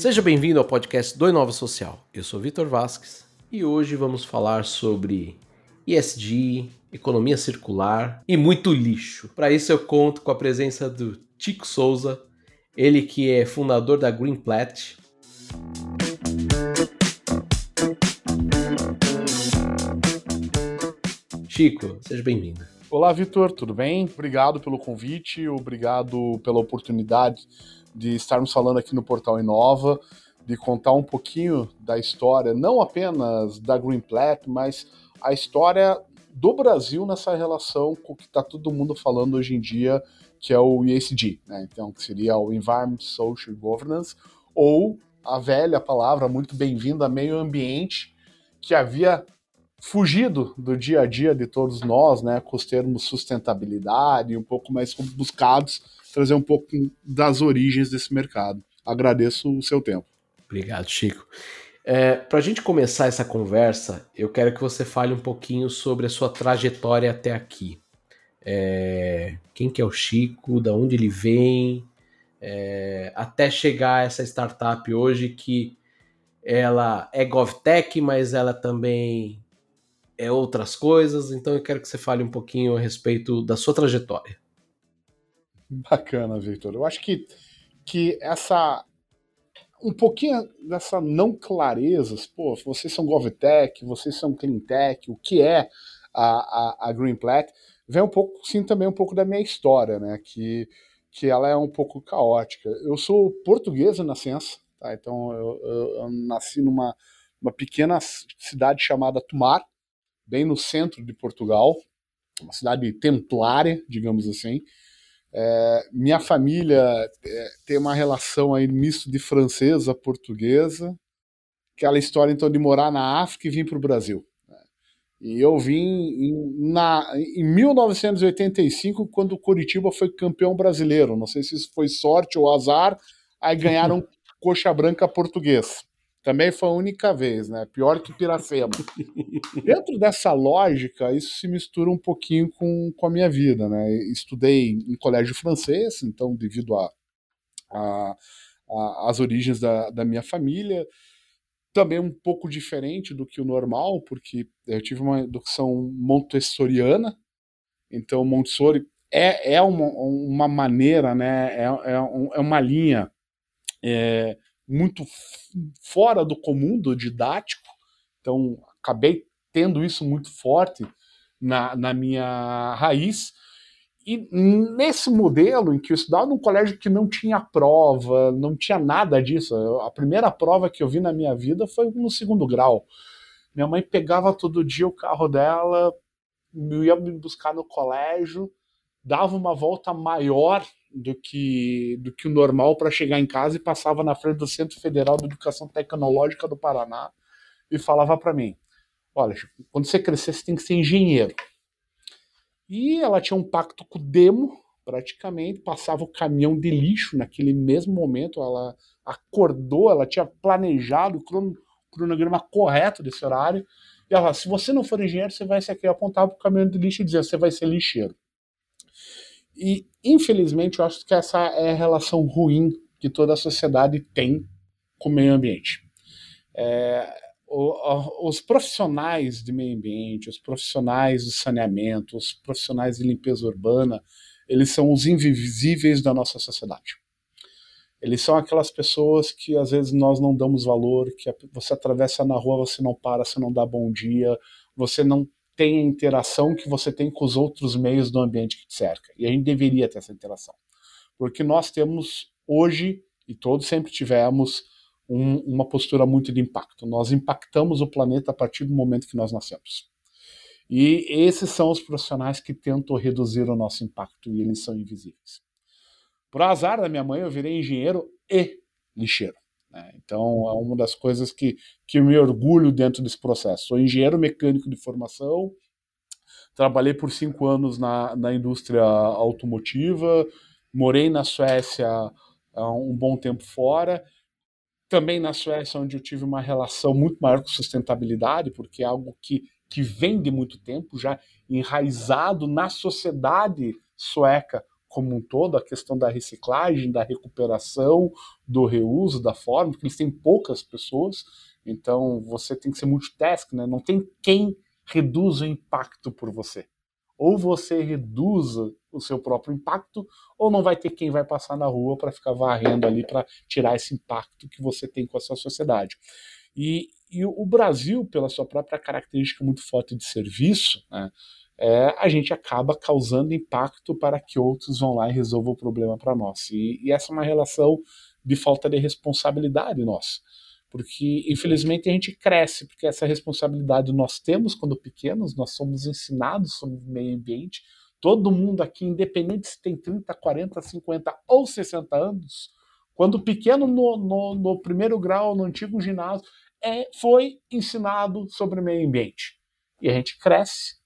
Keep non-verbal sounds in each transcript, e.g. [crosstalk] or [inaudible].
Seja bem-vindo ao podcast do Inova Social. Eu sou Vitor Vasques e hoje vamos falar sobre ESG, economia circular e muito lixo. Para isso eu conto com a presença do Tico Souza, ele que é fundador da Green Plat. Chico, seja bem-vindo. Olá, Vitor, tudo bem? Obrigado pelo convite, obrigado pela oportunidade de estarmos falando aqui no Portal Inova, de contar um pouquinho da história, não apenas da Greenplat, mas a história do Brasil nessa relação com o que está todo mundo falando hoje em dia, que é o ESG, né? Então, que seria o Environment Social Governance, ou a velha palavra muito bem-vinda meio ambiente, que havia fugido do dia a dia de todos nós, né, com os termos sustentabilidade, um pouco mais buscados, trazer um pouco das origens desse mercado. Agradeço o seu tempo. Obrigado, Chico. É, Para a gente começar essa conversa, eu quero que você fale um pouquinho sobre a sua trajetória até aqui. É, quem que é o Chico, da onde ele vem, é, até chegar a essa startup hoje que ela é GovTech, mas ela também é outras coisas. Então eu quero que você fale um pouquinho a respeito da sua trajetória. [laughs] Bacana, Victor. Eu acho que, que essa. Um pouquinho dessa não clareza, pô, vocês são GovTech, vocês são CleanTech, o que é a, a, a Greenplat, vem um pouco, sim, também um pouco da minha história, né? Que, que ela é um pouco caótica. Eu sou português na nascença, tá? Então eu, eu, eu nasci numa uma pequena cidade chamada Tomar, bem no centro de Portugal, uma cidade templária, digamos assim. É, minha família é, tem uma relação aí misto de francesa, portuguesa, aquela história então de morar na África e vir para o Brasil. Né? E eu vim em, na, em 1985, quando o Curitiba foi campeão brasileiro. Não sei se isso foi sorte ou azar, aí ganharam [laughs] coxa branca português. Também foi a única vez, né? Pior que Piracema. [laughs] Dentro dessa lógica, isso se mistura um pouquinho com, com a minha vida, né? Estudei em colégio francês, então, devido a, a, a as origens da, da minha família, também um pouco diferente do que o normal, porque eu tive uma educação montessoriana, então Montessori é, é uma, uma maneira, né? É, é, é uma linha. É, muito fora do comum, do didático, então acabei tendo isso muito forte na, na minha raiz. E nesse modelo em que eu estudava num colégio que não tinha prova, não tinha nada disso, a primeira prova que eu vi na minha vida foi no segundo grau. Minha mãe pegava todo dia o carro dela, ia me buscar no colégio, dava uma volta maior do que, do que o normal para chegar em casa e passava na frente do Centro Federal de Educação Tecnológica do Paraná e falava para mim: Olha, quando você crescer, você tem que ser engenheiro. E ela tinha um pacto com o demo, praticamente, passava o caminhão de lixo naquele mesmo momento. Ela acordou, ela tinha planejado o cronograma correto desse horário. E ela, se você não for engenheiro, você vai ser aqui. Eu apontava para o caminhão de lixo e dizia: você vai ser lixeiro. E, infelizmente, eu acho que essa é a relação ruim que toda a sociedade tem com o meio ambiente. É, o, os profissionais de meio ambiente, os profissionais de saneamento, os profissionais de limpeza urbana, eles são os invisíveis da nossa sociedade. Eles são aquelas pessoas que às vezes nós não damos valor, que você atravessa na rua, você não para, você não dá bom dia, você não tem a interação que você tem com os outros meios do ambiente que te cerca. E a gente deveria ter essa interação. Porque nós temos hoje, e todos sempre tivemos, um, uma postura muito de impacto. Nós impactamos o planeta a partir do momento que nós nascemos. E esses são os profissionais que tentam reduzir o nosso impacto e eles são invisíveis. Por azar da minha mãe, eu virei engenheiro e lixeiro. Né? Então, é uma das coisas que, que eu me orgulho dentro desse processo. Sou engenheiro mecânico de formação, trabalhei por cinco anos na, na indústria automotiva, morei na Suécia há um bom tempo fora, também na Suécia, onde eu tive uma relação muito maior com sustentabilidade, porque é algo que, que vem de muito tempo, já enraizado na sociedade sueca como um todo, a questão da reciclagem, da recuperação, do reuso, da forma, porque eles têm poucas pessoas, então você tem que ser multitask, né? Não tem quem reduza o impacto por você. Ou você reduza o seu próprio impacto, ou não vai ter quem vai passar na rua para ficar varrendo ali para tirar esse impacto que você tem com a sua sociedade. E, e o Brasil, pela sua própria característica muito forte de serviço, né, é, a gente acaba causando impacto para que outros vão lá e resolvam o problema para nós. E, e, essa é uma relação de falta de responsabilidade nossa. Porque, infelizmente, a gente cresce, porque essa responsabilidade nós temos quando pequenos, nós somos ensinados sobre o meio ambiente, Todo mundo aqui, independente se tem 30, 40, 50 ou 60 anos, quando pequeno no, no, no primeiro grau, no antigo ginásio, é, foi ensinado sobre o meio ambiente. E a gente cresce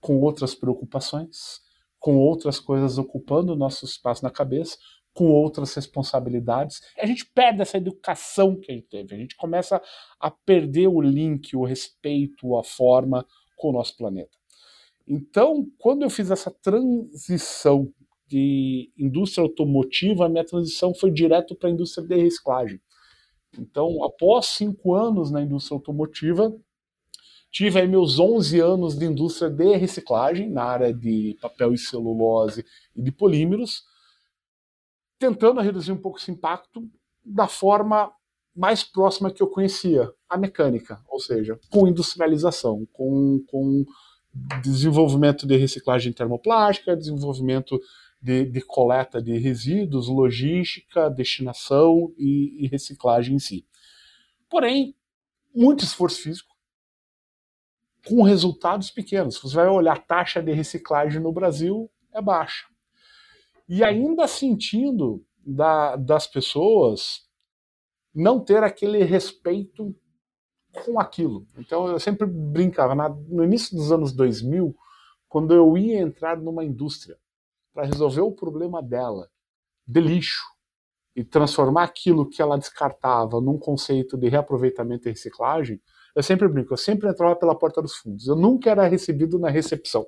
com outras preocupações, com outras coisas ocupando o nosso espaço na cabeça, com outras responsabilidades. A gente perde essa educação que a gente teve. A gente começa a perder o link, o respeito, a forma com o nosso planeta. Então, quando eu fiz essa transição de indústria automotiva, a minha transição foi direto para a indústria de reciclagem. Então, após cinco anos na indústria automotiva, tive aí meus 11 anos de indústria de reciclagem, na área de papel e celulose e de polímeros, tentando reduzir um pouco esse impacto da forma mais próxima que eu conhecia, a mecânica, ou seja, com industrialização, com, com desenvolvimento de reciclagem termoplástica, desenvolvimento de, de coleta de resíduos, logística, destinação e, e reciclagem em si. Porém, muito esforço físico, com resultados pequenos. Você vai olhar a taxa de reciclagem no Brasil é baixa. E ainda sentindo da, das pessoas não ter aquele respeito com aquilo. Então eu sempre brincava, na, no início dos anos 2000, quando eu ia entrar numa indústria para resolver o problema dela de lixo e transformar aquilo que ela descartava num conceito de reaproveitamento e reciclagem, eu sempre brinco, eu sempre entrava pela porta dos fundos. Eu nunca era recebido na recepção.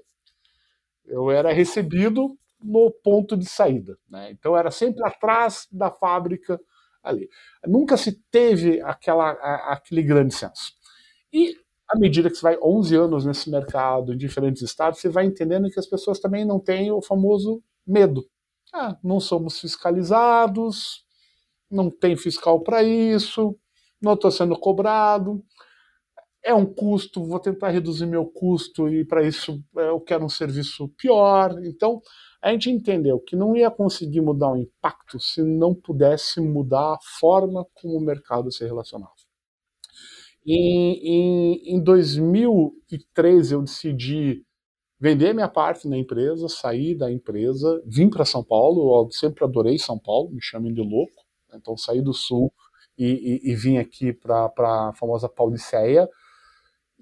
Eu era recebido no ponto de saída. Né? Então era sempre atrás da fábrica ali. Nunca se teve aquela, aquele grande senso. E à medida que você vai 11 anos nesse mercado, em diferentes estados, você vai entendendo que as pessoas também não têm o famoso medo. Ah, não somos fiscalizados, não tem fiscal para isso, não estou sendo cobrado, é um custo, vou tentar reduzir meu custo e para isso eu quero um serviço pior. Então, a gente entendeu que não ia conseguir mudar o impacto se não pudesse mudar a forma como o mercado se relacionava. Em, em, em 2013 eu decidi vender minha parte na empresa, sair da empresa, vim para São Paulo, eu sempre adorei São Paulo, me chamem de louco, então saí do Sul e, e, e vim aqui para a famosa Pauliceia,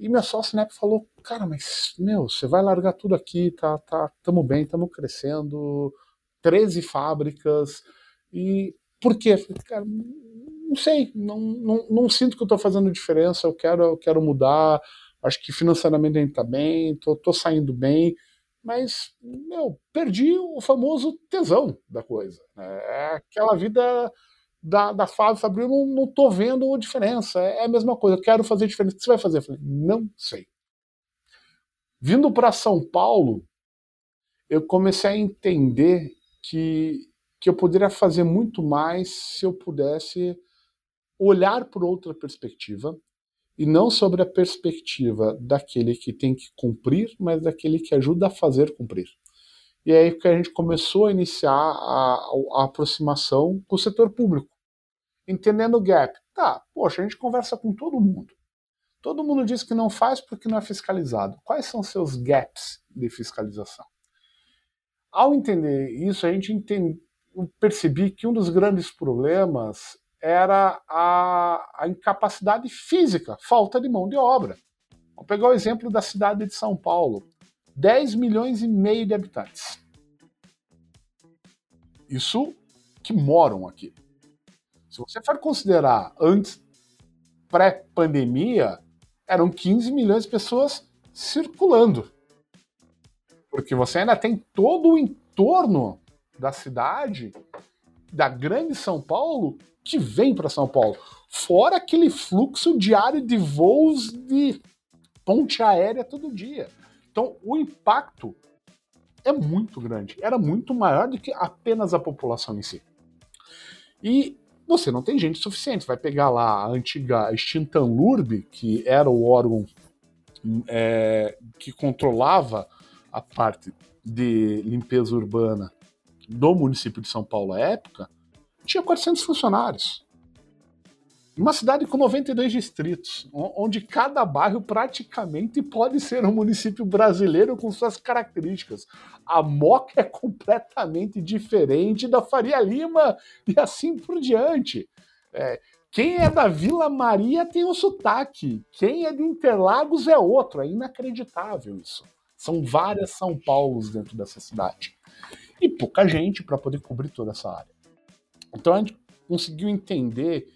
e minha sócia na época falou, cara, mas, meu, você vai largar tudo aqui, tá, tá, tamo bem, tamo crescendo, 13 fábricas, e por quê? Cara, não sei, não, não, não sinto que eu tô fazendo diferença, eu quero, eu quero mudar, acho que financeiramente a gente tá bem, tô, tô saindo bem, mas, meu, perdi o famoso tesão da coisa. Né? É aquela vida da, da Fábio Fabril, não, não tô vendo diferença. É, é a mesma coisa, quero fazer diferença. O que você vai fazer? Eu falei, não sei. Vindo para São Paulo, eu comecei a entender que, que eu poderia fazer muito mais se eu pudesse olhar por outra perspectiva e não sobre a perspectiva daquele que tem que cumprir, mas daquele que ajuda a fazer cumprir. E aí que a gente começou a iniciar a, a aproximação com o setor público, entendendo o gap. Tá, poxa, a gente conversa com todo mundo. Todo mundo diz que não faz porque não é fiscalizado. Quais são seus gaps de fiscalização? Ao entender isso, a gente entende, percebi que um dos grandes problemas era a, a incapacidade física, falta de mão de obra. Vamos pegar o exemplo da cidade de São Paulo. 10 milhões e meio de habitantes. Isso que moram aqui. Se você for considerar antes, pré-pandemia, eram 15 milhões de pessoas circulando. Porque você ainda tem todo o entorno da cidade, da grande São Paulo, que vem para São Paulo. Fora aquele fluxo diário de voos de ponte aérea todo dia. Então, o impacto é muito grande. Era muito maior do que apenas a população em si. E você não tem gente suficiente. Vai pegar lá a antiga extinta Lurb, que era o órgão é, que controlava a parte de limpeza urbana do município de São Paulo à época, tinha 400 funcionários. Uma cidade com 92 distritos, onde cada bairro praticamente pode ser um município brasileiro com suas características. A Moca é completamente diferente da Faria Lima e assim por diante. É, quem é da Vila Maria tem um sotaque, quem é de Interlagos é outro, é inacreditável isso. São várias São Paulos dentro dessa cidade. E pouca gente para poder cobrir toda essa área. Então a gente conseguiu entender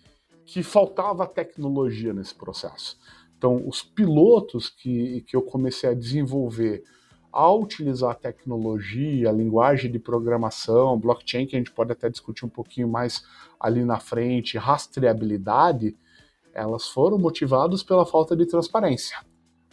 que faltava tecnologia nesse processo. Então, os pilotos que, que eu comecei a desenvolver ao utilizar a tecnologia, a linguagem de programação, blockchain, que a gente pode até discutir um pouquinho mais ali na frente, rastreabilidade, elas foram motivadas pela falta de transparência.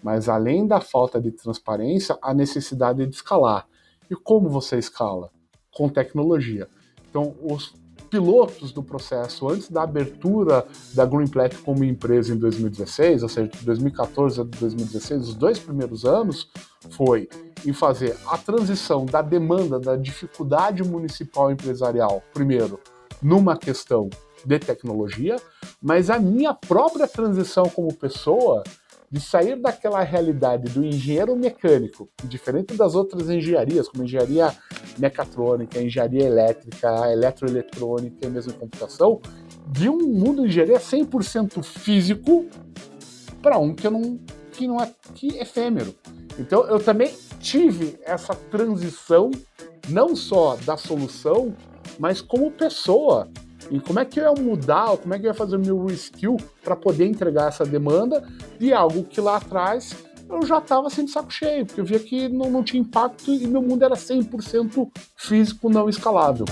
Mas além da falta de transparência, a necessidade de escalar. E como você escala? Com tecnologia. Então, os pilotos do processo antes da abertura da Greenplat como empresa em 2016, ou seja, de 2014 a 2016, os dois primeiros anos, foi em fazer a transição da demanda, da dificuldade municipal empresarial, primeiro, numa questão de tecnologia, mas a minha própria transição como pessoa de sair daquela realidade do engenheiro mecânico, diferente das outras engenharias, como engenharia mecatrônica, engenharia elétrica, eletroeletrônica e mesmo computação, de um mundo de engenharia 100% físico para um que não que não é que é efêmero. Então eu também tive essa transição não só da solução, mas como pessoa e como é que eu ia mudar, como é que eu ia fazer o meu reskill para poder entregar essa demanda de algo que lá atrás eu já estava assim de saco cheio, porque eu via que não, não tinha impacto e meu mundo era 100% físico não escalável.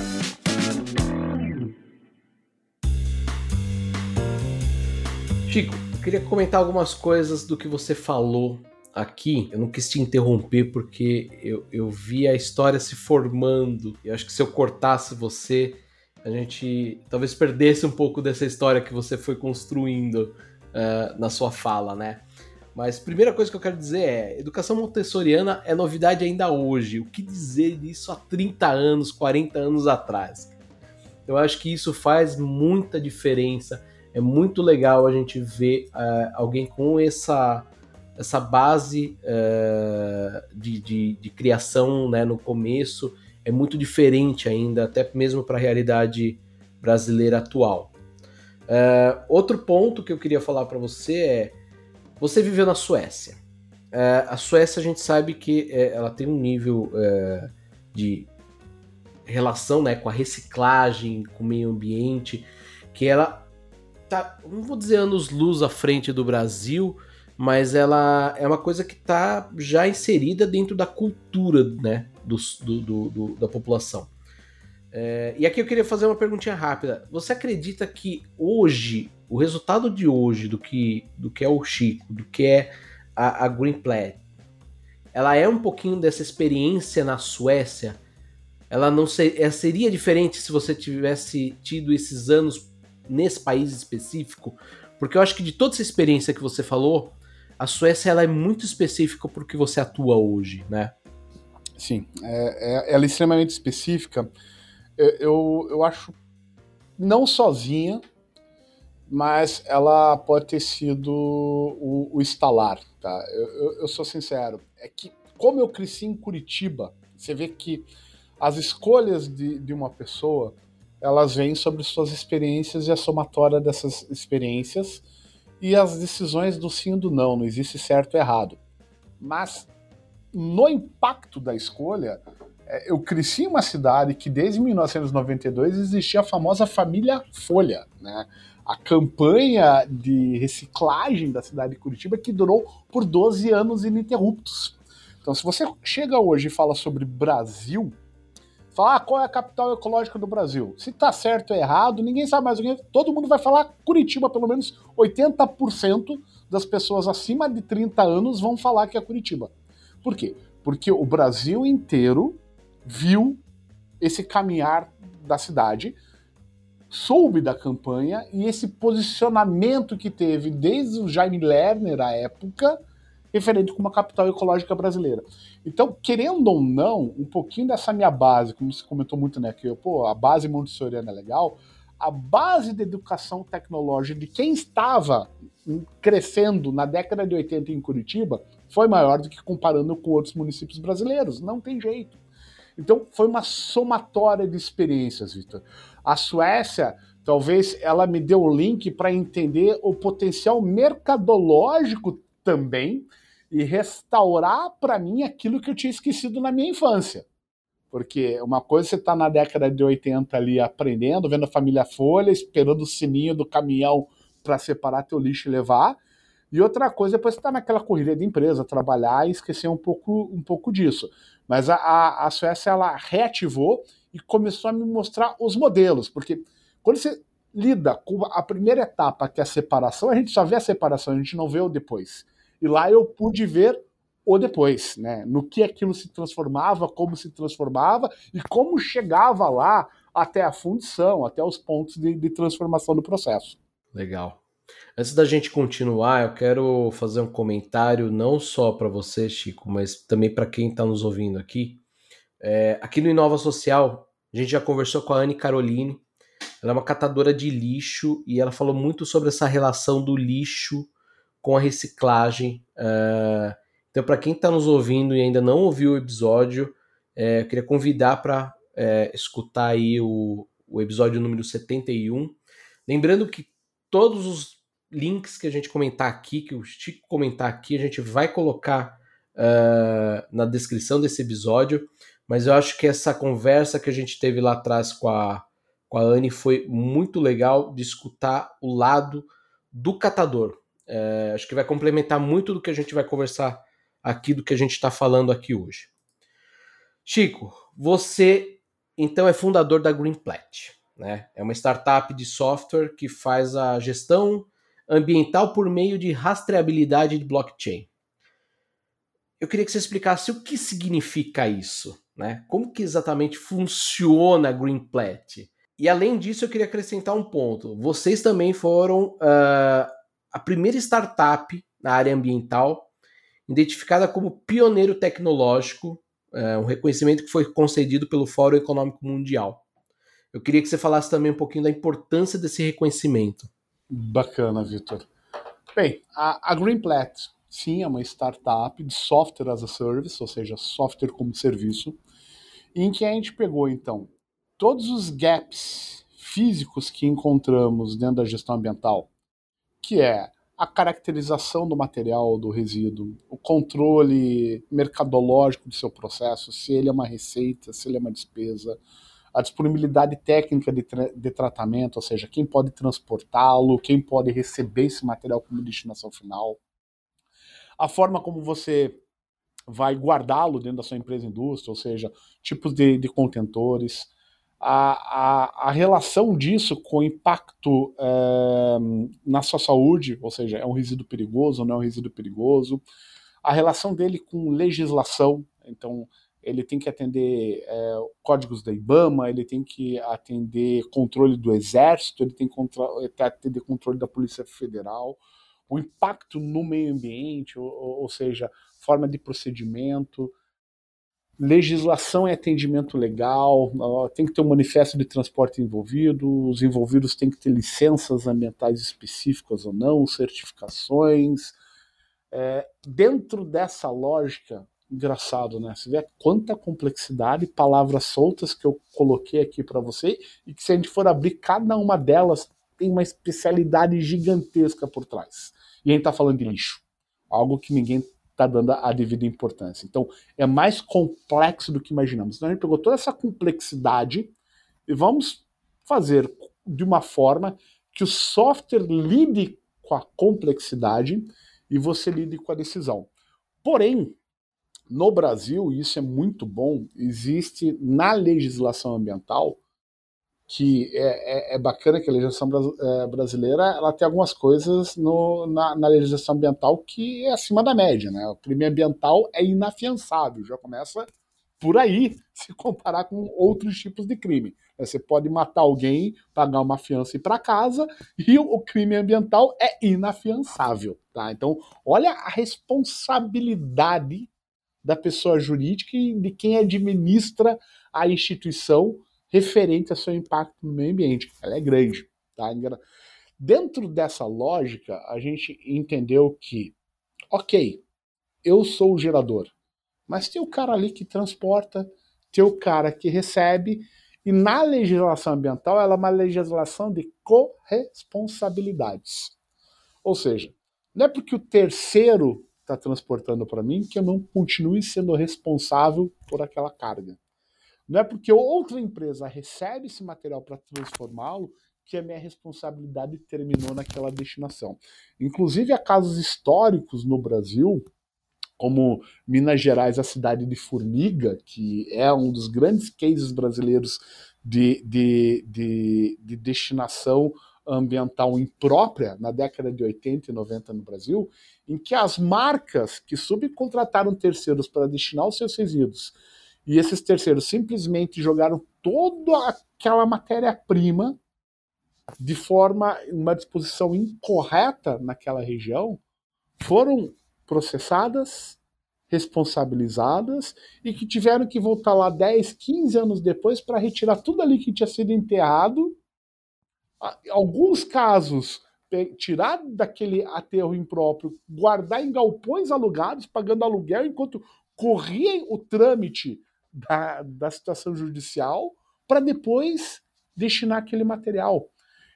Chico, eu queria comentar algumas coisas do que você falou aqui. Eu não quis te interromper porque eu, eu vi a história se formando. Eu acho que se eu cortasse você, a gente talvez perdesse um pouco dessa história que você foi construindo uh, na sua fala, né? Mas primeira coisa que eu quero dizer é: educação montessoriana é novidade ainda hoje. O que dizer disso há 30 anos, 40 anos atrás? Eu acho que isso faz muita diferença. É muito legal a gente ver uh, alguém com essa, essa base uh, de, de, de, criação né, no começo é muito diferente ainda, até mesmo para a realidade brasileira atual. Uh, outro ponto que eu queria falar para você é: você viveu na Suécia. Uh, a Suécia a gente sabe que uh, ela tem um nível de relação né, com a reciclagem, com o meio ambiente, que ela tá, não vou dizer anos luz à frente do Brasil, mas ela é uma coisa que está já inserida dentro da cultura né, do, do, do, da população. É, e aqui eu queria fazer uma perguntinha rápida. Você acredita que hoje, o resultado de hoje do que, do que é o Chico, do que é a, a Green ela é um pouquinho dessa experiência na Suécia? Ela não ser, ela seria diferente se você tivesse tido esses anos nesse país específico? Porque eu acho que de toda essa experiência que você falou, a Suécia ela é muito específica para o que você atua hoje, né? Sim, é, é, ela é extremamente específica. Eu, eu, eu acho não sozinha, mas ela pode ter sido o, o instalar, tá? Eu, eu, eu, sou sincero, é que como eu cresci em Curitiba, você vê que as escolhas de, de uma pessoa elas vêm sobre suas experiências e a somatória dessas experiências e as decisões do sim e do não, não existe certo e errado. Mas no impacto da escolha, é, eu cresci em uma cidade que desde 1992 existia a famosa família Folha, né? A campanha de reciclagem da cidade de Curitiba que durou por 12 anos ininterruptos. Então, se você chega hoje e fala sobre Brasil, falar ah, qual é a capital ecológica do Brasil. Se tá certo ou errado, ninguém sabe mais o que. Todo mundo vai falar Curitiba, pelo menos 80% das pessoas acima de 30 anos vão falar que é Curitiba. Por quê? Porque o Brasil inteiro viu esse caminhar da cidade, soube da campanha e esse posicionamento que teve desde o Jaime Lerner à época, referente com uma capital ecológica brasileira. Então, querendo ou não, um pouquinho dessa minha base, como você comentou muito, né, que pô, a base montessoriana é legal, a base da educação tecnológica de quem estava crescendo na década de 80 em Curitiba foi maior do que comparando com outros municípios brasileiros. Não tem jeito. Então, foi uma somatória de experiências, Vitor. A Suécia, talvez ela me deu o link para entender o potencial mercadológico também e restaurar para mim aquilo que eu tinha esquecido na minha infância. Porque uma coisa você está na década de 80 ali aprendendo, vendo a família Folha, esperando o sininho do caminhão para separar teu lixo e levar. E outra coisa, depois você está naquela corrida de empresa, trabalhar e esquecer um pouco, um pouco disso. Mas a, a, a Suécia ela reativou e começou a me mostrar os modelos, porque quando você lida com a primeira etapa, que é a separação, a gente só vê a separação, a gente não vê o depois. E lá eu pude ver o depois, né? No que aquilo se transformava, como se transformava e como chegava lá até a fundição, até os pontos de, de transformação do processo. Legal. Antes da gente continuar, eu quero fazer um comentário não só para você, Chico, mas também para quem está nos ouvindo aqui. É, aqui no Inova Social, a gente já conversou com a Anne Caroline. Ela é uma catadora de lixo e ela falou muito sobre essa relação do lixo com a reciclagem. Uh, então, para quem está nos ouvindo e ainda não ouviu o episódio, é, eu queria convidar para é, escutar aí o, o episódio número 71. Lembrando que todos os links que a gente comentar aqui, que o Chico comentar aqui, a gente vai colocar uh, na descrição desse episódio. Mas eu acho que essa conversa que a gente teve lá atrás com a, com a Anne foi muito legal de escutar o lado do catador. É, acho que vai complementar muito do que a gente vai conversar aqui, do que a gente está falando aqui hoje. Chico, você então é fundador da Greenplat. Né? É uma startup de software que faz a gestão ambiental por meio de rastreabilidade de blockchain. Eu queria que você explicasse o que significa isso, né? Como que exatamente funciona a Greenplat? E além disso, eu queria acrescentar um ponto. Vocês também foram uh, a primeira startup na área ambiental identificada como pioneiro tecnológico, uh, um reconhecimento que foi concedido pelo Fórum Econômico Mundial. Eu queria que você falasse também um pouquinho da importância desse reconhecimento. Bacana, Vitor. Bem, a, a Greenplat, sim, é uma startup de software as a service, ou seja, software como serviço, em que a gente pegou, então, todos os gaps físicos que encontramos dentro da gestão ambiental, que é a caracterização do material do resíduo, o controle mercadológico do seu processo, se ele é uma receita, se ele é uma despesa, a disponibilidade técnica de, tra de tratamento, ou seja, quem pode transportá-lo, quem pode receber esse material como destinação final, a forma como você vai guardá-lo dentro da sua empresa indústria, ou seja, tipos de, de contentores, a, a, a, relação disso com o impacto é, na sua saúde, ou seja, é um resíduo perigoso ou não é um resíduo perigoso, a relação dele com legislação, então ele tem que atender é, códigos da IBAMA, ele tem que atender controle do Exército, ele tem que atender controle da Polícia Federal, o impacto no meio ambiente, ou, ou seja, forma de procedimento, legislação e atendimento legal, tem que ter um manifesto de transporte envolvido, os envolvidos têm que ter licenças ambientais específicas ou não, certificações. É, dentro dessa lógica, engraçado, né? Você vê quanta complexidade, palavras soltas que eu coloquei aqui para você e que se a gente for abrir cada uma delas tem uma especialidade gigantesca por trás. E a gente está falando de lixo, algo que ninguém está dando a devida importância. Então é mais complexo do que imaginamos. Então a gente pegou toda essa complexidade e vamos fazer de uma forma que o software lide com a complexidade e você lide com a decisão. Porém, no Brasil, e isso é muito bom, existe na legislação ambiental, que é, é, é bacana que a legislação é, brasileira ela tem algumas coisas no, na, na, legislação ambiental que é acima da média. Né? O crime ambiental é inafiançável, já começa por aí, [laughs] se comparar com outros tipos de crime. Você pode matar alguém, pagar uma fiança e ir para casa, e o crime ambiental é inafiançável. Tá? Então, olha a responsabilidade da pessoa jurídica e de quem administra a instituição referente ao seu impacto no meio ambiente. Ela é grande. Tá? Dentro dessa lógica, a gente entendeu que, ok, eu sou o gerador, mas tem o cara ali que transporta, tem o cara que recebe, e na legislação ambiental ela é uma legislação de corresponsabilidades. Ou seja, não é porque o terceiro está transportando para mim que eu não continue sendo responsável por aquela carga. Não é porque outra empresa recebe esse material para transformá-lo que a minha responsabilidade terminou naquela destinação. Inclusive, há casos históricos no Brasil, como Minas Gerais, a cidade de Formiga, que é um dos grandes cases brasileiros de, de, de, de destinação ambiental imprópria na década de 80 e 90 no Brasil, em que as marcas que subcontrataram terceiros para destinar os seus resíduos e esses terceiros simplesmente jogaram toda aquela matéria-prima de forma, uma disposição incorreta naquela região, foram processadas, responsabilizadas e que tiveram que voltar lá 10, 15 anos depois para retirar tudo ali que tinha sido enterrado. Alguns casos, tirar daquele aterro impróprio, guardar em galpões alugados, pagando aluguel, enquanto corria o trâmite da, da situação judicial para depois destinar aquele material.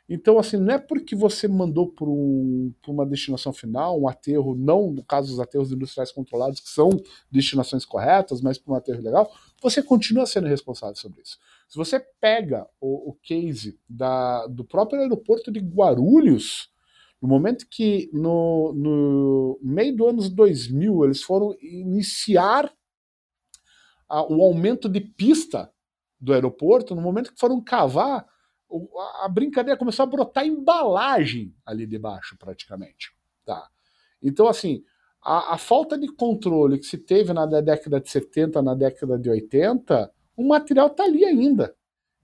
Então, assim, não é porque você mandou para um, uma destinação final, um aterro, não no caso dos aterros industriais controlados, que são destinações corretas, mas para um aterro legal, você continua sendo responsável sobre isso. Se você pega o, o case da, do próprio aeroporto de Guarulhos, no momento que no, no meio do anos 2000 eles foram iniciar a, o aumento de pista do aeroporto, no momento que foram cavar, a, brincadeira começou a brotar embalagem ali debaixo, praticamente. Tá? Então, assim, a, a, falta de controle que se teve na década de 70, na década de 80, o material está ali ainda.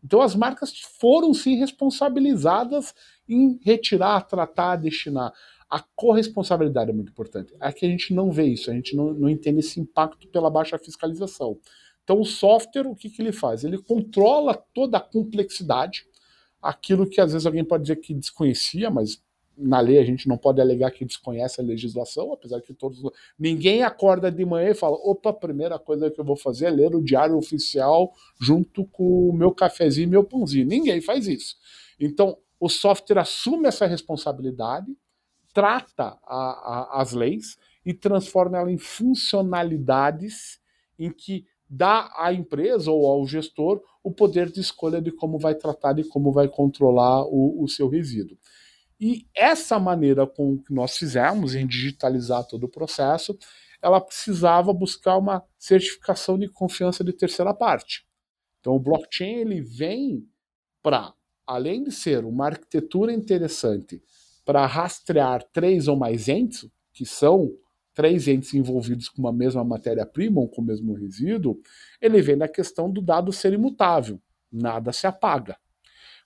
Então as marcas foram sim responsabilizadas em retirar, tratar, destinar. A corresponsabilidade é muito importante. Aqui a gente não vê isso, a gente não, não entende esse impacto pela baixa fiscalização. Então o software, o que, que ele faz? Ele controla toda a complexidade, aquilo que às vezes alguém pode dizer que desconhecia, mas na lei a gente não pode alegar que desconhece a legislação, apesar que todos. Ninguém acorda de manhã e fala: opa, a primeira coisa que eu vou fazer é ler o diário oficial junto com o meu cafezinho e meu pãozinho. Ninguém faz isso. Então, o software assume essa responsabilidade, trata a, a, as leis e transforma ela em funcionalidades em que dá à empresa ou ao gestor o poder de escolha de como vai tratar e como vai controlar o, o seu resíduo. E essa maneira com que nós fizemos em digitalizar todo o processo, ela precisava buscar uma certificação de confiança de terceira parte. Então o blockchain ele vem para, além de ser uma arquitetura interessante para rastrear três ou mais entes, que são três entes envolvidos com uma mesma matéria-prima ou com o mesmo resíduo, ele vem da questão do dado ser imutável. Nada se apaga.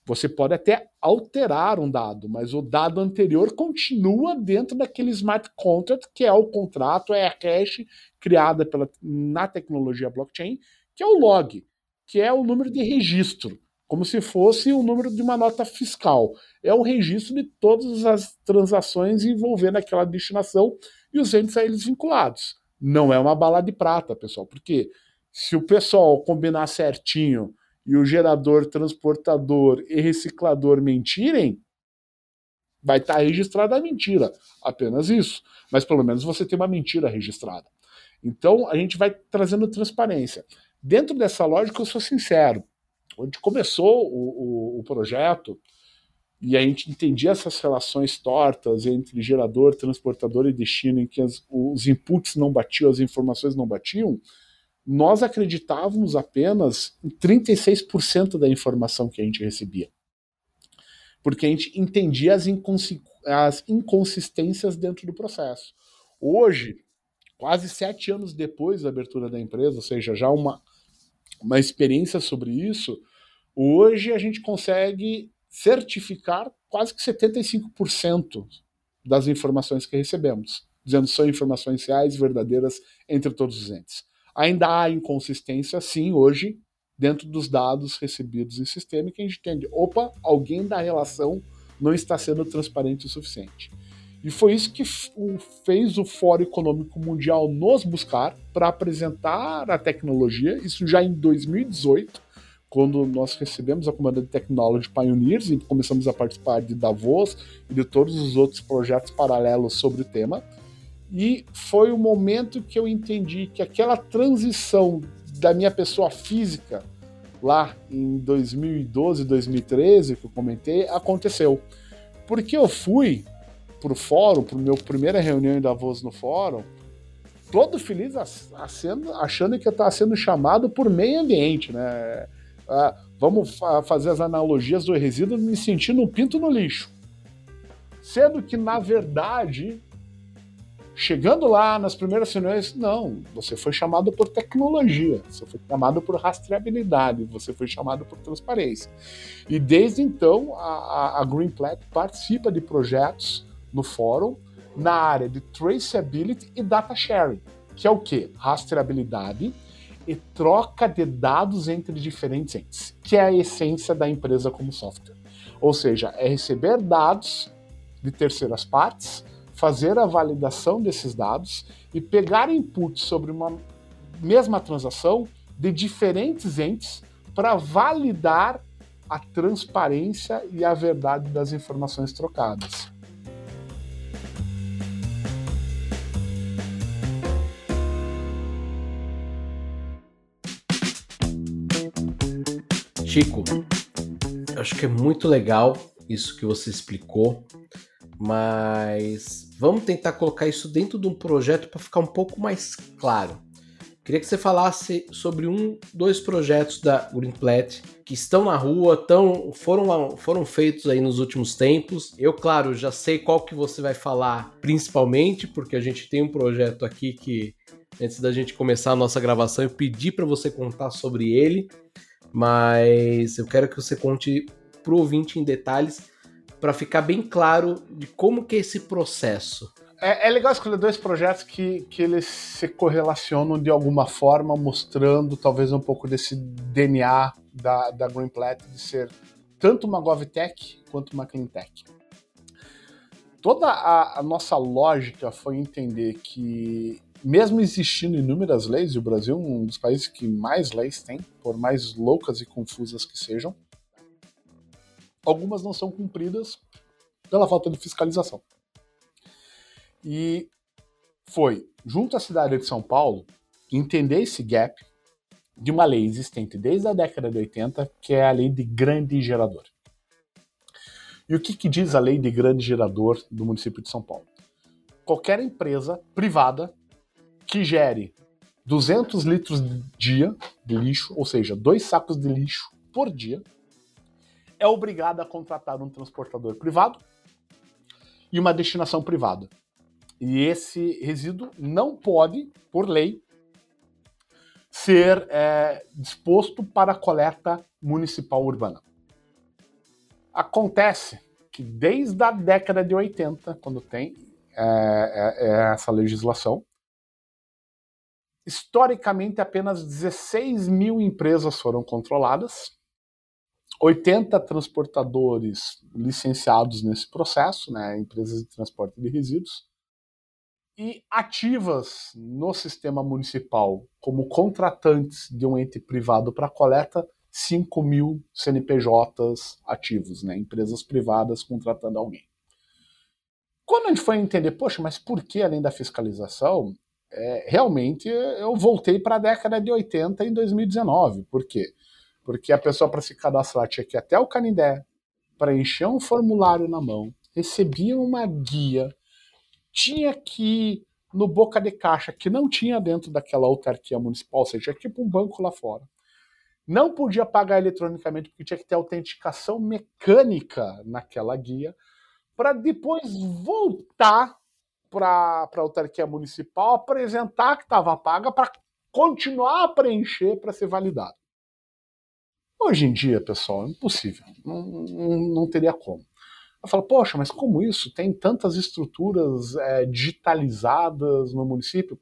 Você pode até alterar um dado, mas o dado anterior continua dentro daquele smart contract, que é o contrato, é a hash criada pela, na tecnologia blockchain, que é o log, que é o número de registro, como se fosse o número de uma nota fiscal. É o registro de todas as transações envolvendo aquela destinação e os entes a eles vinculados. Não é uma bala de prata, pessoal, porque se o pessoal combinar certinho e o gerador, transportador e reciclador mentirem, vai estar tá registrada a mentira. Apenas isso. Mas pelo menos você tem uma mentira registrada. Então a gente vai trazendo transparência. Dentro dessa lógica, eu sou sincero. Onde começou o, o, o projeto, e a gente entendia essas relações tortas entre gerador, transportador e destino, em que as, os inputs não batiam, as informações não batiam, nós acreditávamos apenas em 36% da informação que a gente recebia. Porque a gente entendia as, as inconsistências dentro do processo. Hoje, quase sete anos depois da abertura da empresa, ou seja, já uma, uma experiência sobre isso, hoje a gente consegue certificar quase que 75% das informações que recebemos, dizendo que são informações reais, verdadeiras entre todos os entes. Ainda há inconsistência, sim, hoje, dentro dos dados recebidos em sistema, que a gente entende, opa, alguém da relação não está sendo transparente o suficiente. E foi isso que fez o Fórum Econômico Mundial nos buscar para apresentar a tecnologia, isso já em 2018, quando nós recebemos a Comanda de Technology Pioneers e começamos a participar de Davos e de todos os outros projetos paralelos sobre o tema. E foi o momento que eu entendi que aquela transição da minha pessoa física lá em 2012, 2013, que eu comentei, aconteceu. Porque eu fui pro fórum, pro meu primeira reunião em Davos no fórum, todo feliz achando que eu sendo chamado por meio ambiente, né? Ah, vamos fa fazer as analogias do resíduo me sentindo um pinto no lixo. Sendo que, na verdade, Chegando lá nas primeiras reuniões, não, você foi chamado por tecnologia, você foi chamado por rastreabilidade, você foi chamado por transparência. E desde então, a, a Green Plat participa de projetos no fórum na área de traceability e data sharing, que é o que? Rastreabilidade e troca de dados entre diferentes entes, que é a essência da empresa como software. Ou seja, é receber dados de terceiras partes fazer a validação desses dados e pegar inputs sobre uma mesma transação de diferentes entes para validar a transparência e a verdade das informações trocadas. Chico, acho que é muito legal isso que você explicou, mas Vamos tentar colocar isso dentro de um projeto para ficar um pouco mais claro. Queria que você falasse sobre um, dois projetos da Greenplat que estão na rua, tão, foram, foram feitos aí nos últimos tempos. Eu, claro, já sei qual que você vai falar principalmente, porque a gente tem um projeto aqui que, antes da gente começar a nossa gravação, eu pedi para você contar sobre ele, mas eu quero que você conte pro ouvinte em detalhes para ficar bem claro de como que é esse processo. É, é, legal escolher dois projetos que, que eles se correlacionam de alguma forma, mostrando talvez um pouco desse DNA da, da Greenplat de ser tanto uma GovTech quanto uma CleanTech. Toda a, a nossa lógica foi entender que, mesmo existindo inúmeras leis, e o Brasil é um dos países que mais leis tem, por mais loucas e confusas que sejam, algumas não são cumpridas pela falta de fiscalização. E foi, junto à cidade de São Paulo, entender esse gap de uma lei existente desde a década de 80, que é a lei de grande gerador. E o que, que diz a lei de grande gerador do município de São Paulo? Qualquer empresa privada que gere 200 litros dia de lixo, ou seja, dois sacos de lixo por dia, é obrigada a contratar um transportador privado e uma destinação privada. E esse resíduo não pode, por lei, ser é, disposto para coleta municipal urbana. Acontece que desde a década de 80, quando tem é, é, é, essa legislação, historicamente apenas 16 mil empresas foram controladas 80 transportadores licenciados nesse processo, né, empresas de transporte de resíduos, e ativas no sistema municipal como contratantes de um ente privado para coleta, 5 mil CNPJs ativos, né, empresas privadas contratando alguém. Quando a gente foi entender, poxa, mas por que além da fiscalização? É, realmente eu voltei para a década de 80 em 2019. Por quê? Porque a pessoa, para se cadastrar, tinha que ir até o Canindé preencher um formulário na mão, recebia uma guia, tinha que ir no boca de caixa, que não tinha dentro daquela autarquia municipal, ou seja, tipo um banco lá fora. Não podia pagar eletronicamente, porque tinha que ter autenticação mecânica naquela guia, para depois voltar para a autarquia municipal, apresentar que estava paga para continuar a preencher para ser validado. Hoje em dia, pessoal, é impossível. Não, não, não teria como. Eu falo, poxa, mas como isso? Tem tantas estruturas é, digitalizadas no município.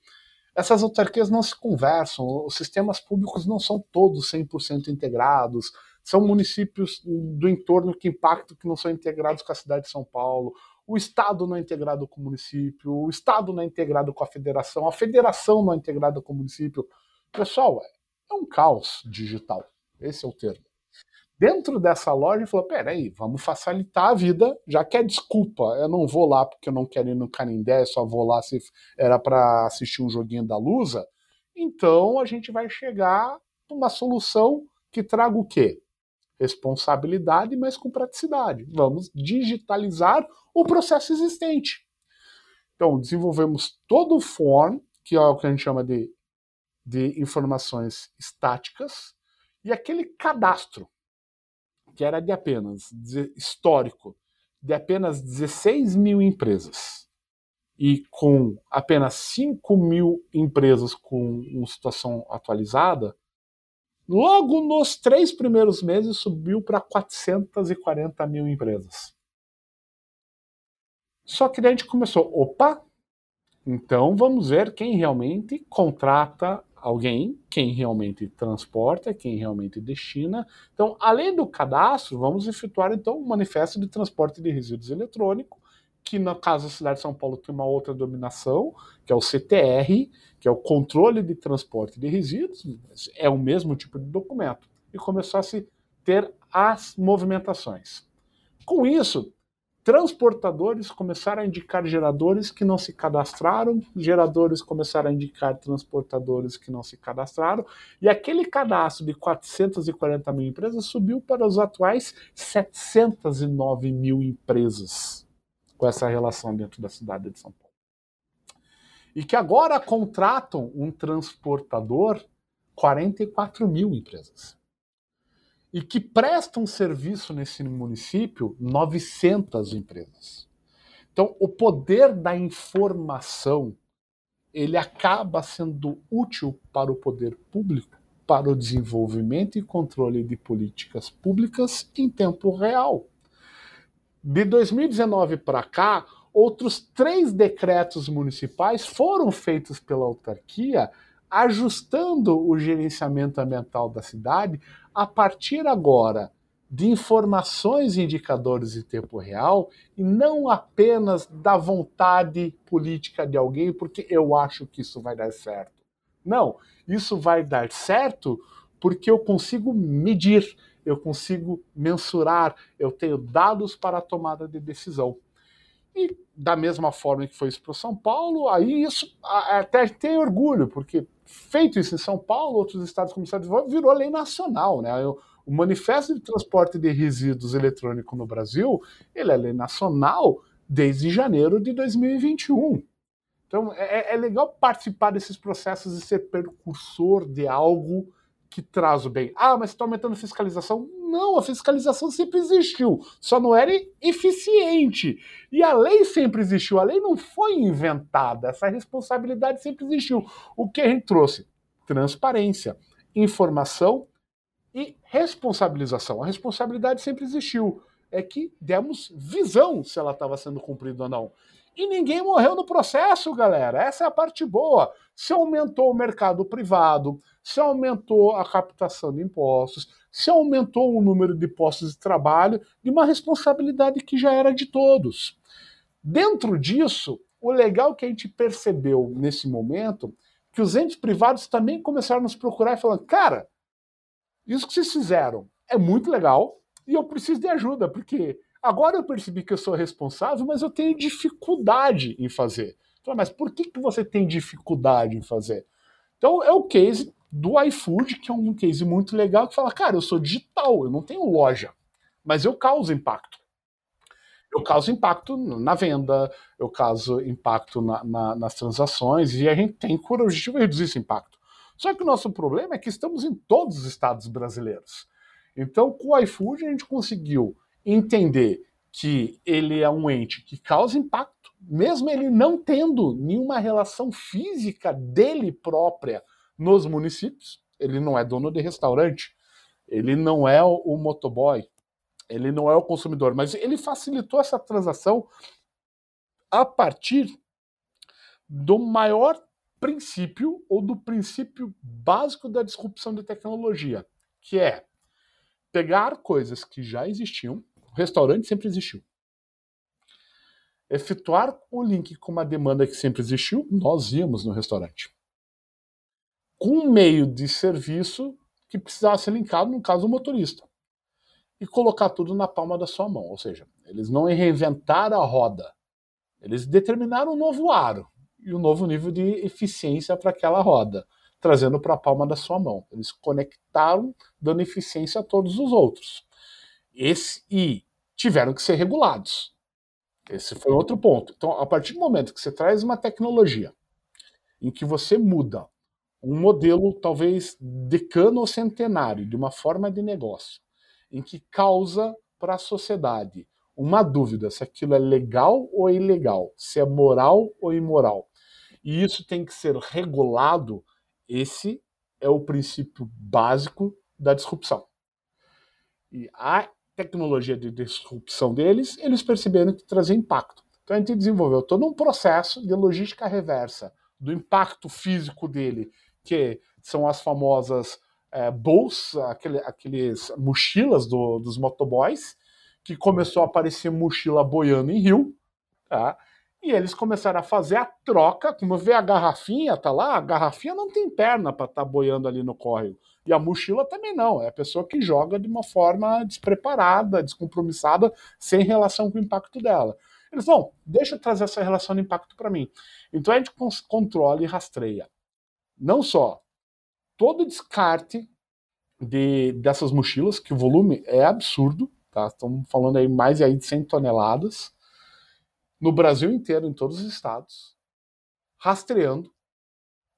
Essas autarquias não se conversam, os sistemas públicos não são todos 100% integrados, são municípios do entorno que impactam que não são integrados com a cidade de São Paulo, o Estado não é integrado com o município, o Estado não é integrado com a federação, a federação não é integrada com o município. Pessoal, é um caos digital. Esse é o termo. Dentro dessa loja, falou: peraí, vamos facilitar a vida, já que é desculpa, eu não vou lá porque eu não quero ir no Canindé, só vou lá se era para assistir um joguinho da Lusa. Então a gente vai chegar numa solução que traga o quê? Responsabilidade, mas com praticidade. Vamos digitalizar o processo existente. Então, desenvolvemos todo o form, que é o que a gente chama de, de informações estáticas, e aquele cadastro, que era de apenas, histórico, de apenas 16 mil empresas, e com apenas 5 mil empresas com uma situação atualizada, logo nos três primeiros meses subiu para 440 mil empresas. Só que daí a gente começou, opa, então vamos ver quem realmente contrata alguém, quem realmente transporta, quem realmente destina. Então, além do cadastro, vamos efetuar então um manifesto de transporte de resíduos eletrônico, que no caso da cidade de São Paulo tem uma outra dominação, que é o CTR, que é o controle de transporte de resíduos, é o mesmo tipo de documento. E começou a se ter as movimentações. Com isso, transportadores começaram a indicar geradores que não se cadastraram, geradores começaram a indicar transportadores que não se cadastraram, e aquele cadastro de 440 mil empresas subiu para os atuais 709 mil empresas com essa relação dentro da cidade de São Paulo. E que agora contratam um transportador 44 mil empresas e que prestam serviço nesse município 900 empresas. Então, o poder da informação ele acaba sendo útil para o poder público, para o desenvolvimento e controle de políticas públicas em tempo real. De 2019 para cá, outros três decretos municipais foram feitos pela autarquia ajustando o gerenciamento ambiental da cidade a partir agora de informações e indicadores em tempo real e não apenas da vontade política de alguém, porque eu acho que isso vai dar certo. Não, isso vai dar certo porque eu consigo medir, eu consigo mensurar, eu tenho dados para a tomada de decisão. E da mesma forma que foi isso para São Paulo, aí isso até tem orgulho, porque feito isso em São Paulo, outros estados como o Estado de Desenvolvimento, virou lei nacional. Né? O, o Manifesto de Transporte de Resíduos Eletrônico no Brasil, ele é lei nacional desde janeiro de 2021. Então é, é legal participar desses processos e ser precursor de algo que traz o bem. Ah, mas está aumentando a fiscalização? Não, a fiscalização sempre existiu, só não era eficiente. E a lei sempre existiu, a lei não foi inventada, essa responsabilidade sempre existiu. O que a gente trouxe? Transparência, informação e responsabilização. A responsabilidade sempre existiu. É que demos visão se ela estava sendo cumprida ou não. E ninguém morreu no processo, galera. Essa é a parte boa. Se aumentou o mercado privado, se aumentou a captação de impostos, se aumentou o número de postos de trabalho, de uma responsabilidade que já era de todos. Dentro disso, o legal que a gente percebeu nesse momento, que os entes privados também começaram a nos procurar e falando, cara, isso que vocês fizeram é muito legal e eu preciso de ajuda, porque Agora eu percebi que eu sou responsável, mas eu tenho dificuldade em fazer. mas por que, que você tem dificuldade em fazer? Então é o case do iFood, que é um case muito legal, que fala, cara, eu sou digital, eu não tenho loja. mas eu causo impacto. Eu causo impacto na venda, eu causo impacto na, na, nas transações, e a gente tem por objetivo reduzir esse impacto. Só que o nosso problema é que estamos em todos os estados brasileiros. Então, com o iFood, a gente conseguiu entender que ele é um ente que causa impacto, mesmo ele não tendo nenhuma relação física dele própria nos municípios. Ele não é dono de restaurante, ele não é o motoboy, ele não é o consumidor, mas ele facilitou essa transação a partir do maior princípio ou do princípio básico da disrupção de tecnologia, que é pegar coisas que já existiam, o restaurante sempre existiu. Efetuar o link com uma demanda que sempre existiu, nós íamos no restaurante. Com um meio de serviço que precisasse ser linkado, no caso, o motorista. E colocar tudo na palma da sua mão. Ou seja, eles não reinventaram a roda. Eles determinaram um novo aro e um novo nível de eficiência para aquela roda trazendo para a palma da sua mão. Eles conectaram, dando eficiência a todos os outros. Esse, e tiveram que ser regulados. Esse foi outro ponto. Então, a partir do momento que você traz uma tecnologia em que você muda um modelo, talvez decano ou centenário, de uma forma de negócio, em que causa para a sociedade uma dúvida se aquilo é legal ou ilegal, se é moral ou imoral, e isso tem que ser regulado esse é o princípio básico da disrupção. E a tecnologia de disrupção deles, eles perceberam que trazia impacto. Então a gente desenvolveu todo um processo de logística reversa do impacto físico dele, que são as famosas é, bolsas, aquele, aqueles mochilas do, dos motoboys, que começou a aparecer mochila boiando em rio, tá? E eles começaram a fazer a troca, como vê a garrafinha, tá lá, a garrafinha não tem perna para estar tá boiando ali no córrego. E a mochila também não, é a pessoa que joga de uma forma despreparada, descompromissada, sem relação com o impacto dela. Eles vão, deixa eu trazer essa relação de impacto para mim. Então a gente controla e rastreia. Não só todo descarte de, dessas mochilas, que o volume é absurdo, tá? Estamos falando aí mais aí de 100 toneladas no Brasil inteiro, em todos os estados, rastreando,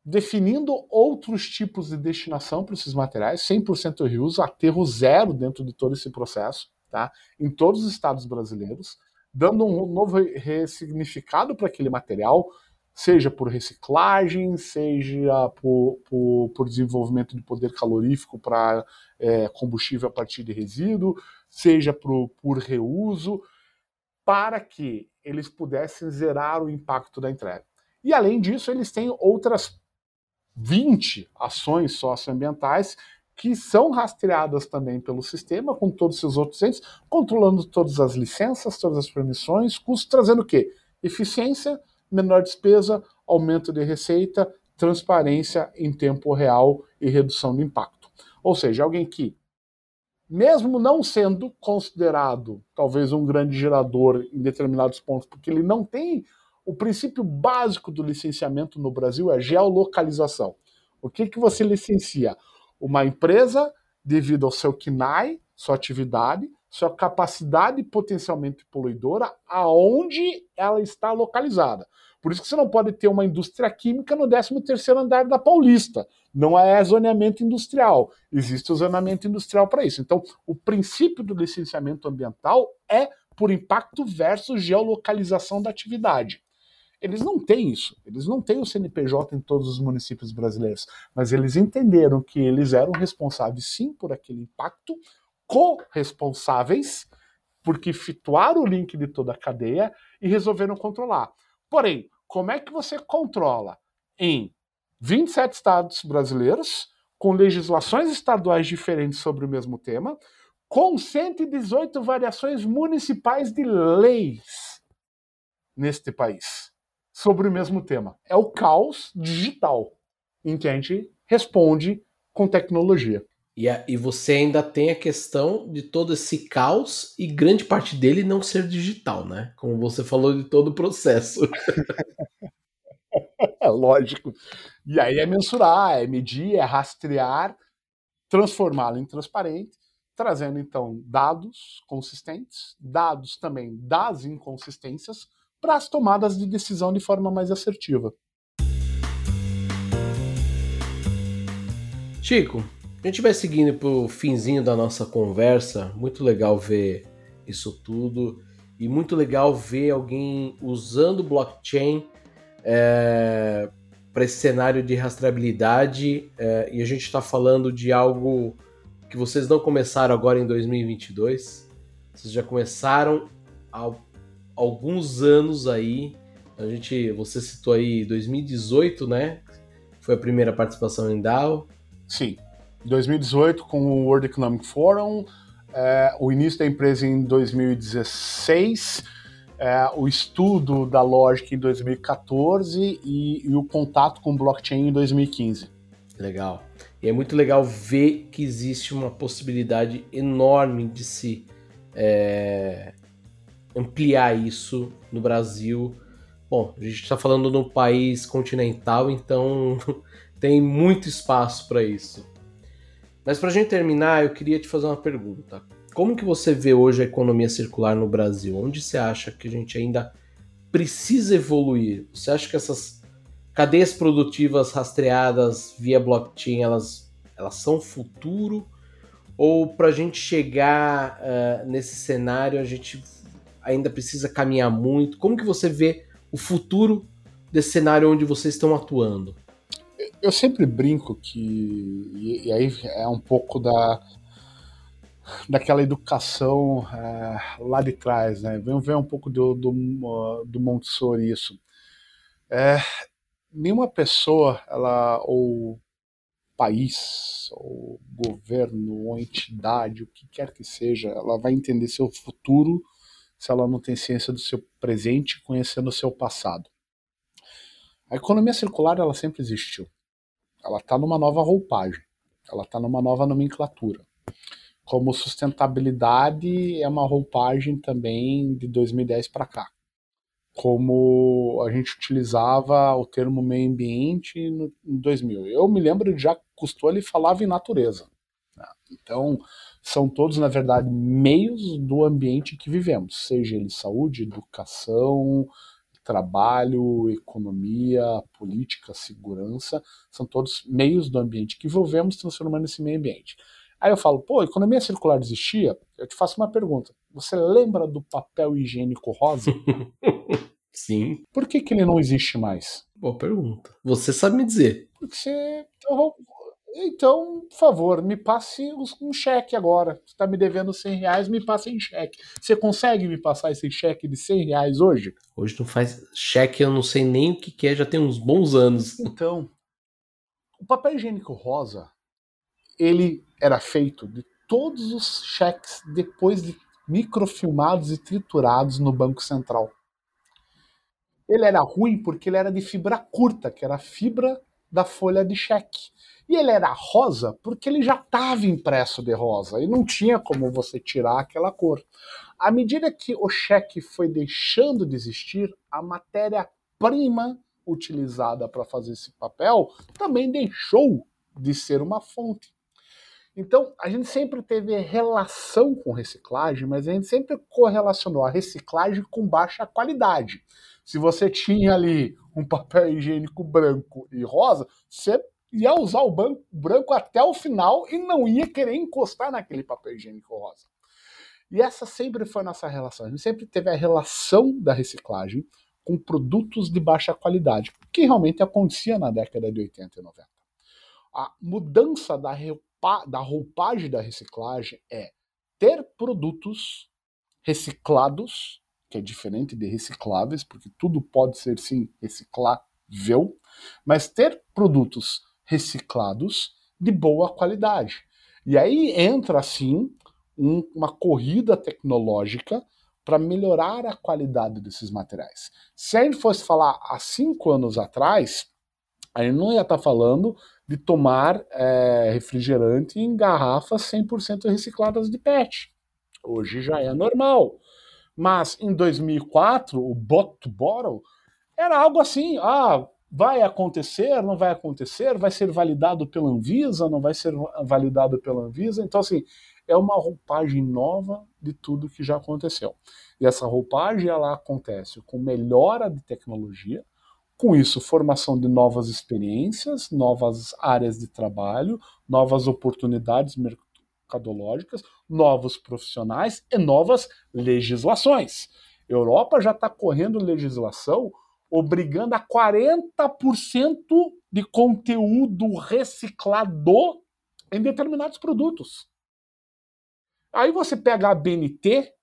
definindo outros tipos de destinação para esses materiais, 100% reuso, aterro zero dentro de todo esse processo, tá? em todos os estados brasileiros, dando um novo ressignificado para aquele material, seja por reciclagem, seja por, por, por desenvolvimento de poder calorífico para é, combustível a partir de resíduo, seja por, por reuso, para que eles pudessem zerar o impacto da entrega. E além disso, eles têm outras 20 ações socioambientais que são rastreadas também pelo sistema, com todos os seus outros entes, controlando todas as licenças, todas as permissões, custo, trazendo o quê? Eficiência, menor despesa, aumento de receita, transparência em tempo real e redução do impacto. Ou seja, alguém que mesmo não sendo considerado talvez um grande gerador em determinados pontos, porque ele não tem o princípio básico do licenciamento no Brasil é geolocalização. O que, que você licencia? Uma empresa devido ao seu KNAI, sua atividade, sua capacidade potencialmente poluidora, aonde ela está localizada. Por isso que você não pode ter uma indústria química no 13º andar da Paulista. Não é zoneamento industrial. Existe o zoneamento industrial para isso. Então, o princípio do licenciamento ambiental é por impacto versus geolocalização da atividade. Eles não têm isso. Eles não têm o CNPJ em todos os municípios brasileiros. Mas eles entenderam que eles eram responsáveis, sim, por aquele impacto, corresponsáveis, porque efetuaram o link de toda a cadeia e resolveram controlar. Porém, como é que você controla em 27 estados brasileiros, com legislações estaduais diferentes sobre o mesmo tema, com 118 variações municipais de leis neste país sobre o mesmo tema. É o caos digital em que a gente responde com tecnologia. E, a, e você ainda tem a questão de todo esse caos e grande parte dele não ser digital, né? Como você falou de todo o processo. [laughs] é lógico. E aí é mensurar, é medir, é rastrear, transformá-lo em transparente trazendo então dados consistentes, dados também das inconsistências, para as tomadas de decisão de forma mais assertiva. Chico, a gente vai seguindo para o finzinho da nossa conversa. Muito legal ver isso tudo e muito legal ver alguém usando blockchain é, para esse cenário de rastreabilidade. É, e a gente está falando de algo que vocês não começaram agora em 2022. Vocês já começaram há alguns anos aí. A gente, você citou aí 2018, né? Foi a primeira participação em DAO. Sim. 2018 com o World Economic Forum, é, o início da empresa em 2016, é, o estudo da lógica em 2014 e, e, o contato com blockchain em 2015. Legal. E é muito legal ver que existe uma possibilidade enorme de se é, ampliar isso no Brasil. Bom, a gente está falando num país continental, então [laughs] tem muito espaço para isso. Mas para a gente terminar, eu queria te fazer uma pergunta. Como que você vê hoje a economia circular no Brasil? Onde você acha que a gente ainda precisa evoluir? Você acha que essas cadeias produtivas rastreadas via blockchain elas, elas são futuro? Ou para a gente chegar uh, nesse cenário a gente ainda precisa caminhar muito? Como que você vê o futuro desse cenário onde vocês estão atuando? eu sempre brinco que. E, aí é um pouco da. Daquela educação é, lá de trás, né? Vamos ver um pouco do, do, do Montessori isso. É, nenhuma pessoa, ela, ou país, ou governo, ou entidade, o que quer que seja, ela vai entender seu futuro se ela não tem ciência do seu presente, conhecendo o seu passado. A economia circular ela sempre existiu. Ela está numa nova roupagem, ela está numa nova nomenclatura. Como sustentabilidade é uma roupagem também de 2010 para cá. Como a gente utilizava o termo meio ambiente no, em 2000. Eu me lembro de já custou ele falava em natureza. Né? Então, são todos, na verdade, meios do ambiente que vivemos, seja ele saúde, educação, trabalho, economia, política, segurança, são todos meios do ambiente que vivemos transformando esse meio ambiente. Aí eu falo, pô, economia circular existia? Eu te faço uma pergunta. Você lembra do papel higiênico rosa? [laughs] Sim. Por que, que ele não existe mais? Boa pergunta. Você sabe me dizer. Porque você. Então, por favor, me passe um cheque agora. Você está me devendo 100 reais, me passe em cheque. Você consegue me passar esse cheque de 100 reais hoje? Hoje não faz cheque, eu não sei nem o que é, já tem uns bons anos. Então, o papel higiênico rosa, ele era feito de todos os cheques depois de microfilmados e triturados no Banco Central. Ele era ruim porque ele era de fibra curta, que era a fibra da folha de cheque. E ele era rosa porque ele já estava impresso de rosa e não tinha como você tirar aquela cor. À medida que o cheque foi deixando de existir, a matéria-prima utilizada para fazer esse papel também deixou de ser uma fonte. Então, a gente sempre teve relação com reciclagem, mas a gente sempre correlacionou a reciclagem com baixa qualidade. Se você tinha ali um papel higiênico branco e rosa, você ia usar o branco até o final e não ia querer encostar naquele papel higiênico rosa. E essa sempre foi a nossa relação. A gente sempre teve a relação da reciclagem com produtos de baixa qualidade, que realmente acontecia na década de 80 e 90. A mudança da, da roupagem da reciclagem é ter produtos reciclados, que é diferente de recicláveis, porque tudo pode ser sim reciclável, mas ter produtos reciclados de boa qualidade. E aí entra, assim, um, uma corrida tecnológica para melhorar a qualidade desses materiais. Se a gente fosse falar há cinco anos atrás, a gente não ia estar tá falando de tomar é, refrigerante em garrafas 100% recicladas de PET. Hoje já é normal. Mas em 2004, o bot to bottle era algo assim, ah, Vai acontecer, não vai acontecer, vai ser validado pela Anvisa, não vai ser validado pela Anvisa. Então, assim, é uma roupagem nova de tudo que já aconteceu. E essa roupagem ela acontece com melhora de tecnologia, com isso, formação de novas experiências, novas áreas de trabalho, novas oportunidades mercadológicas, novos profissionais e novas legislações. Europa já está correndo legislação obrigando a 40% de conteúdo reciclado em determinados produtos. Aí você pega a BNT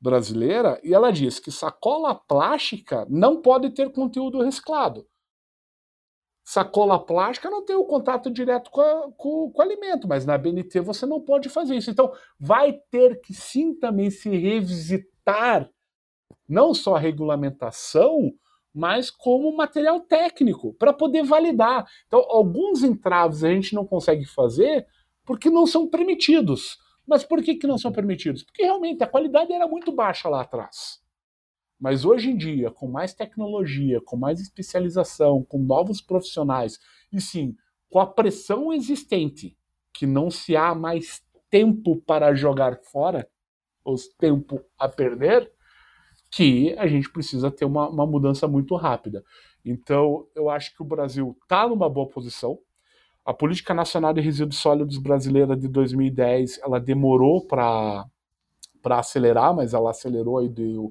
brasileira e ela diz que sacola plástica não pode ter conteúdo reciclado. Sacola plástica não tem o contato direto com, a, com, com o alimento, mas na BNT você não pode fazer isso. Então vai ter que sim também se revisitar não só a regulamentação, mas como material técnico, para poder validar. Então, alguns entraves a gente não consegue fazer porque não são permitidos. Mas por que, que não são permitidos? Porque realmente a qualidade era muito baixa lá atrás. Mas hoje em dia, com mais tecnologia, com mais especialização, com novos profissionais, e sim, com a pressão existente, que não se há mais tempo para jogar fora, ou tempo a perder, que a gente precisa ter uma, uma mudança muito rápida. Então, eu acho que o Brasil está numa boa posição. A política nacional de resíduos sólidos brasileira de 2010, ela demorou para acelerar, mas ela acelerou aí deu,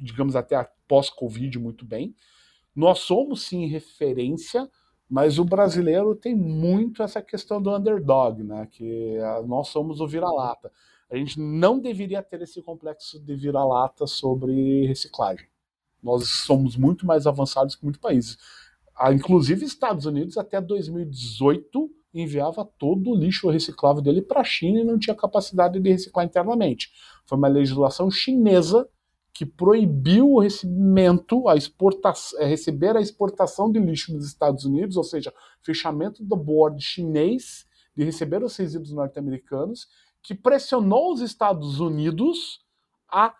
digamos até pós-Covid muito bem. Nós somos sim referência, mas o brasileiro tem muito essa questão do underdog, né? Que nós somos o vira-lata a gente não deveria ter esse complexo de vira-lata sobre reciclagem. Nós somos muito mais avançados que muitos países. Ah, inclusive, Estados Unidos, até 2018, enviava todo o lixo reciclável dele para a China e não tinha capacidade de reciclar internamente. Foi uma legislação chinesa que proibiu o recebimento, a exportação, é, receber a exportação de lixo dos Estados Unidos, ou seja, fechamento do board chinês de receber os resíduos norte-americanos que pressionou os Estados Unidos a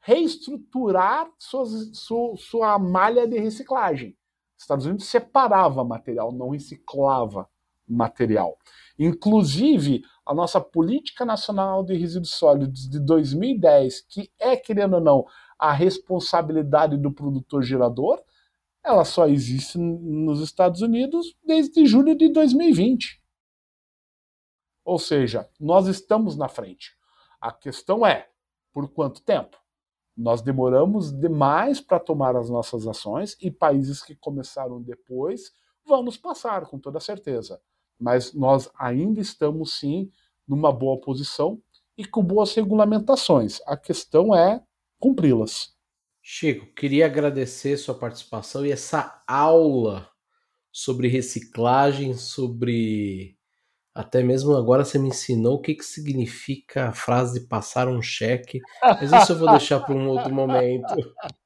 reestruturar suas, sua, sua malha de reciclagem. Os Estados Unidos separava material, não reciclava material. Inclusive, a nossa Política Nacional de Resíduos Sólidos de 2010, que é, querendo ou não, a responsabilidade do produtor gerador, ela só existe nos Estados Unidos desde julho de 2020. Ou seja, nós estamos na frente. A questão é, por quanto tempo? Nós demoramos demais para tomar as nossas ações e países que começaram depois vão nos passar, com toda certeza. Mas nós ainda estamos, sim, numa boa posição e com boas regulamentações. A questão é cumpri-las. Chico, queria agradecer sua participação e essa aula sobre reciclagem, sobre até mesmo agora você me ensinou o que, que significa a frase de passar um cheque, mas isso eu vou deixar para um outro momento.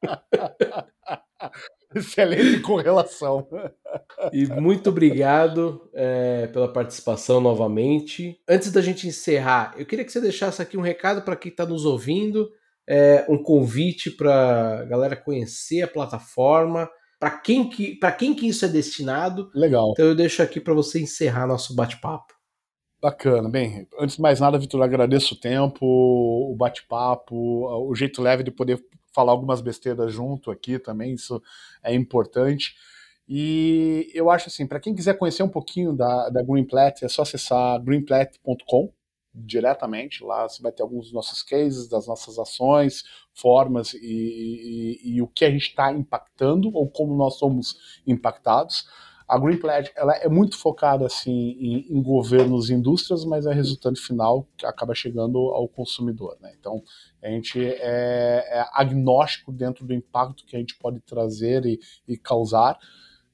[laughs] [laughs] Excelente correlação. E muito obrigado é, pela participação novamente. Antes da gente encerrar, eu queria que você deixasse aqui um recado para quem está nos ouvindo, é, um convite para a galera conhecer a plataforma, para quem, que, quem que isso é destinado. Legal. Então eu deixo aqui para você encerrar nosso bate-papo. Bacana. Bem, antes de mais nada, Vitor, agradeço o tempo, o bate-papo, o jeito leve de poder falar algumas besteiras junto aqui também, isso é importante. E eu acho assim, para quem quiser conhecer um pouquinho da, da Greenplat, é só acessar greenplat.com diretamente. Lá você vai ter alguns dos nossos cases, das nossas ações, formas e, e, e o que a gente está impactando ou como nós somos impactados. A Green Pledge ela é muito focada assim em, em governos e indústrias, mas é resultante final que acaba chegando ao consumidor. Né? Então a gente é, é, agnóstico dentro do impacto que a gente pode trazer e, e causar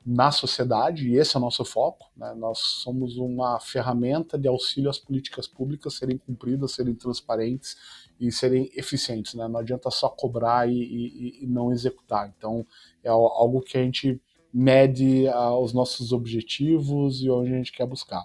na sociedade, e esse é o nosso foco. Né? Nós somos uma ferramenta de auxílio às políticas públicas serem cumpridas, serem transparentes e serem eficientes. Né? Não adianta só cobrar e, e, e não executar. Então, é algo que a gente mede ah, os nossos objetivos e onde a gente quer buscar.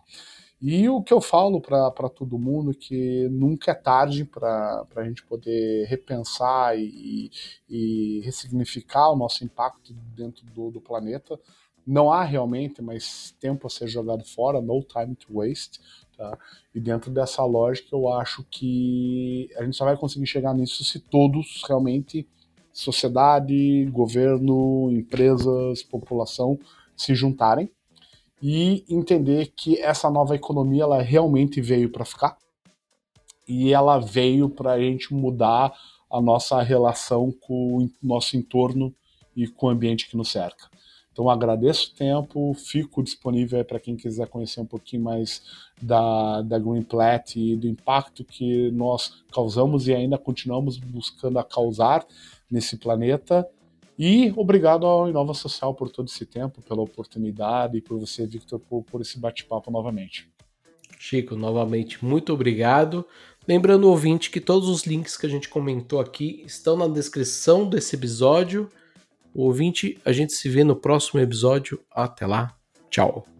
E o que eu falo para todo mundo é que nunca é tarde para a gente poder repensar e, e, ressignificar o nosso impacto dentro do, do planeta. não há realmente mais tempo a ser jogado fora, no time to waste. Tá? E dentro dessa lógica, eu acho que a gente só vai conseguir chegar nisso se todos realmente, sociedade, governo, empresas, população, se juntarem e entender que essa nova economia ela realmente veio para ficar e ela veio para a gente mudar a nossa relação com o nosso entorno e com o ambiente que nos cerca. Então agradeço o tempo, fico disponível para quem quiser conhecer um pouquinho mais da, da Greenplat e do impacto que nós causamos e ainda continuamos buscando a causar nesse planeta. E obrigado ao Inova Social por todo esse tempo, pela oportunidade e por você, Victor, por, por esse bate-papo novamente. Chico, novamente, muito obrigado. Lembrando o ouvinte que todos os links que a gente comentou aqui estão na descrição desse episódio. O ouvinte, a gente se vê no próximo episódio. Até lá. Tchau.